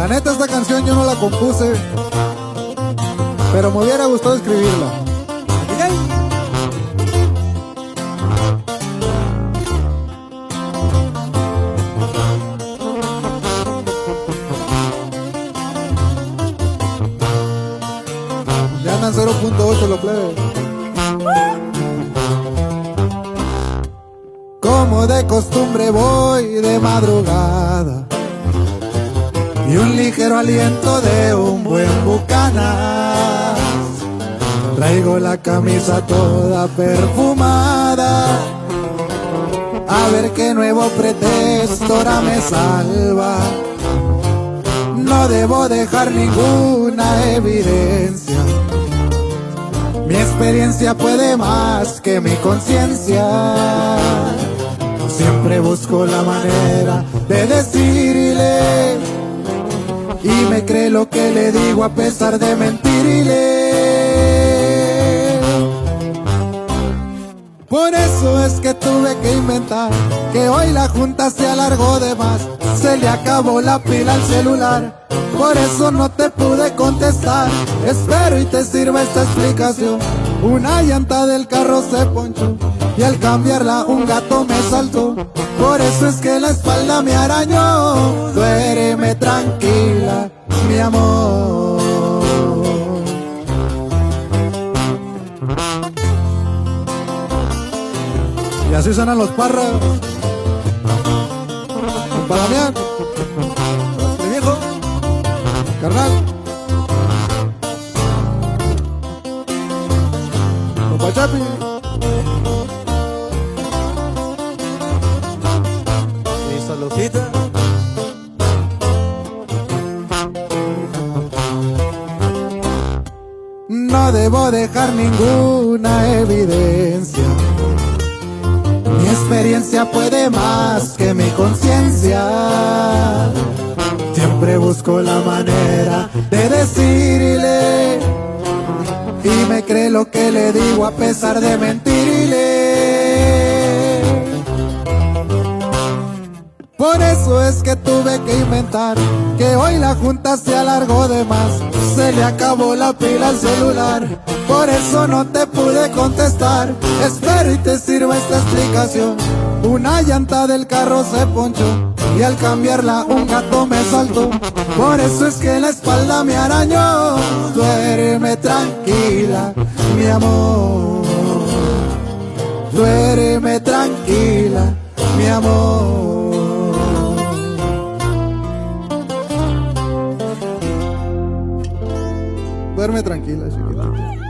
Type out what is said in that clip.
La neta esta canción yo no la compuse, pero me hubiera gustado escribirla. Ya andan 0.8 los plebes. Como de costumbre voy de madrugada y un ligero aliento de un buen bucanas. Traigo la camisa toda perfumada. A ver qué nuevo pretexto ahora me salva. No debo dejar ninguna evidencia. Mi experiencia puede más que mi conciencia. Siempre busco la manera de decirle y me cree lo que le digo a pesar de mentirle. Por eso es que tuve que inventar que hoy la junta se alargó de más. Se le acabó la pila al celular. Por eso no te pude contestar. Espero y te sirva esta explicación. Una llanta del carro se ponchó y al cambiarla un gato me saltó. Por eso es que la espalda me arañó. Duéreme tranquila, mi amor. Y así suenan los parras. Para Damián. Mi viejo. Carnal. Compa Chapi. No debo dejar ninguna evidencia. Mi experiencia puede más que mi conciencia. Siempre busco la manera de decirle. Y me cree lo que le digo a pesar de mentirle. Es que tuve que inventar que hoy la junta se alargó de más. Se le acabó la pila al celular. Por eso no te pude contestar. Espero y te sirva esta explicación. Una llanta del carro se ponchó y al cambiarla un gato me saltó. Por eso es que la espalda me arañó. Duerme tranquila, mi amor. Duerme tranquila, Duerme tranquila, chiquita.